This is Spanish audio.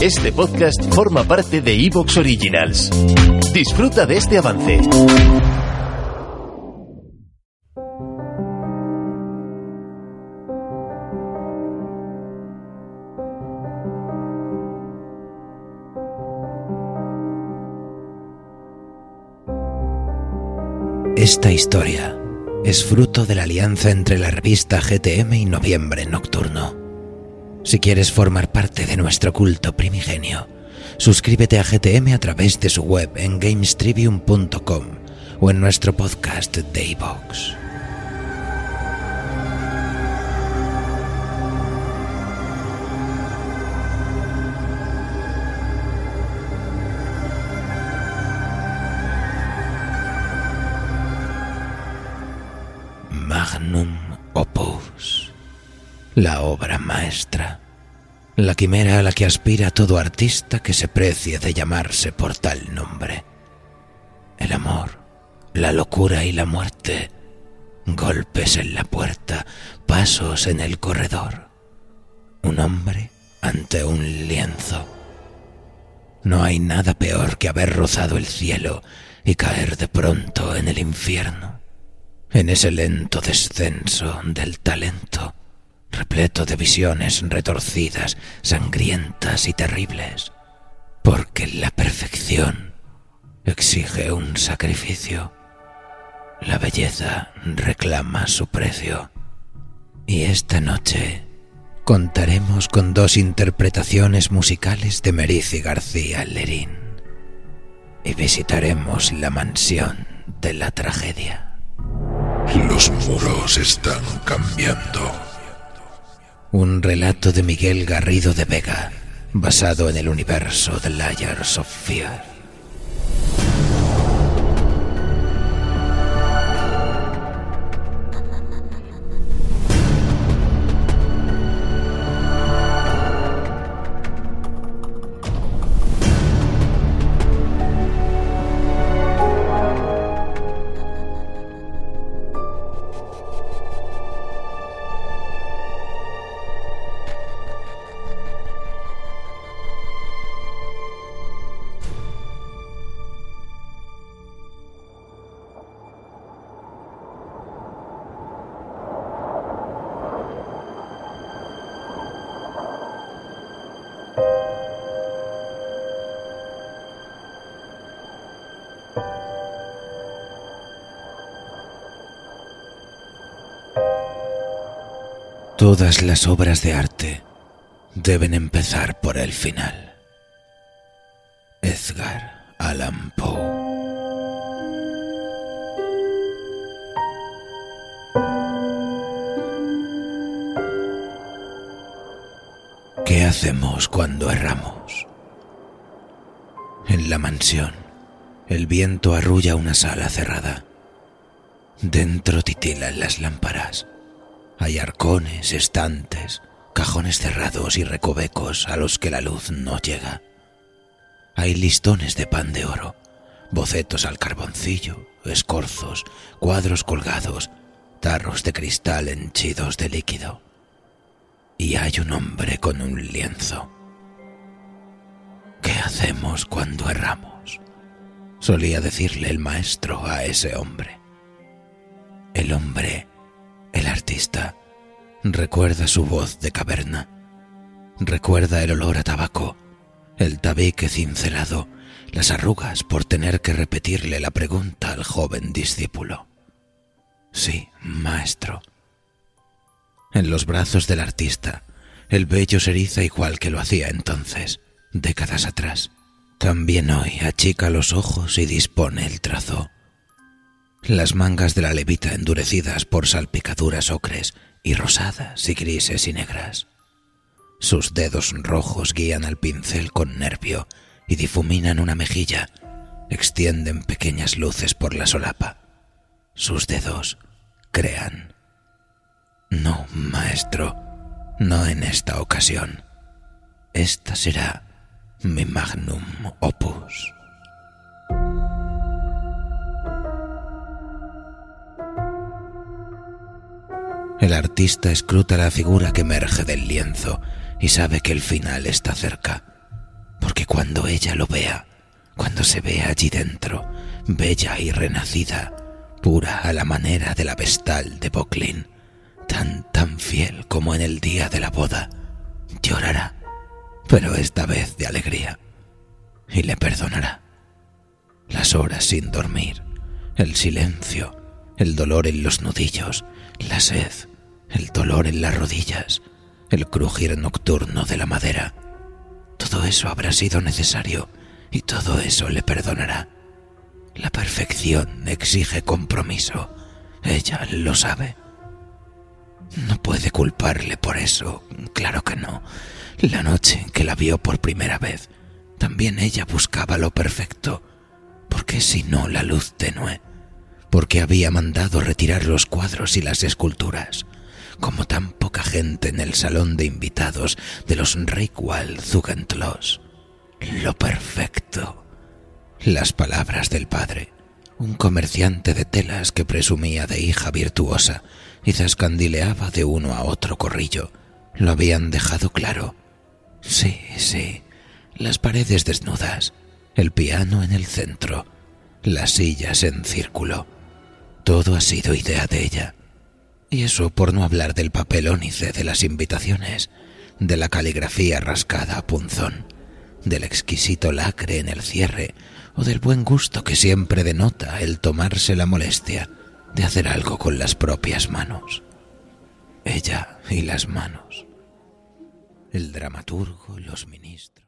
Este podcast forma parte de Evox Originals. Disfruta de este avance. Esta historia es fruto de la alianza entre la revista GTM y Noviembre Nocturno. Si quieres formar parte de nuestro culto primigenio, suscríbete a GTM a través de su web en gamestribium.com o en nuestro podcast Daybox. Magnum Opus, la obra maestra, la quimera a la que aspira todo artista que se precie de llamarse por tal nombre. El amor, la locura y la muerte, golpes en la puerta, pasos en el corredor, un hombre ante un lienzo. No hay nada peor que haber rozado el cielo y caer de pronto en el infierno en ese lento descenso del talento, repleto de visiones retorcidas, sangrientas y terribles, porque la perfección exige un sacrificio. La belleza reclama su precio. Y esta noche contaremos con dos interpretaciones musicales de Merici García Lerín. Y visitaremos la mansión de la tragedia. Los muros están cambiando. Un relato de Miguel Garrido de Vega, basado en el universo de Layers of Fear. Todas las obras de arte deben empezar por el final. Edgar Allan Poe. ¿Qué hacemos cuando erramos? En la mansión, el viento arrulla una sala cerrada. Dentro titilan las lámparas. Hay arcones, estantes, cajones cerrados y recovecos a los que la luz no llega. Hay listones de pan de oro, bocetos al carboncillo, escorzos, cuadros colgados, tarros de cristal henchidos de líquido. Y hay un hombre con un lienzo. ¿Qué hacemos cuando erramos? Solía decirle el maestro a ese hombre. El hombre, recuerda su voz de caverna. Recuerda el olor a tabaco, el tabique cincelado, las arrugas por tener que repetirle la pregunta al joven discípulo. Sí, maestro. En los brazos del artista, el vello se eriza igual que lo hacía entonces, décadas atrás. También hoy achica los ojos y dispone el trazo. Las mangas de la levita endurecidas por salpicaduras ocres y rosadas y grises y negras. Sus dedos rojos guían al pincel con nervio y difuminan una mejilla, extienden pequeñas luces por la solapa. Sus dedos crean. No, maestro, no en esta ocasión. Esta será mi magnum opus. El artista escruta la figura que emerge del lienzo y sabe que el final está cerca, porque cuando ella lo vea, cuando se vea allí dentro, bella y renacida, pura a la manera de la vestal de Boclin, tan tan fiel como en el día de la boda, llorará, pero esta vez de alegría, y le perdonará. Las horas sin dormir, el silencio, el dolor en los nudillos, la sed, el dolor en las rodillas, el crujir nocturno de la madera. Todo eso habrá sido necesario y todo eso le perdonará. La perfección exige compromiso. Ella lo sabe. No puede culparle por eso, claro que no. La noche en que la vio por primera vez, también ella buscaba lo perfecto. ¿Por qué si no la luz tenue? Porque había mandado retirar los cuadros y las esculturas en el salón de invitados de los Reickwald Zugentlos. Lo perfecto. Las palabras del padre, un comerciante de telas que presumía de hija virtuosa y zascandileaba de uno a otro corrillo, lo habían dejado claro. Sí, sí, las paredes desnudas, el piano en el centro, las sillas en círculo. Todo ha sido idea de ella. Y eso por no hablar del papel ónice de las invitaciones, de la caligrafía rascada a punzón, del exquisito lacre en el cierre o del buen gusto que siempre denota el tomarse la molestia de hacer algo con las propias manos. Ella y las manos. El dramaturgo los ministros.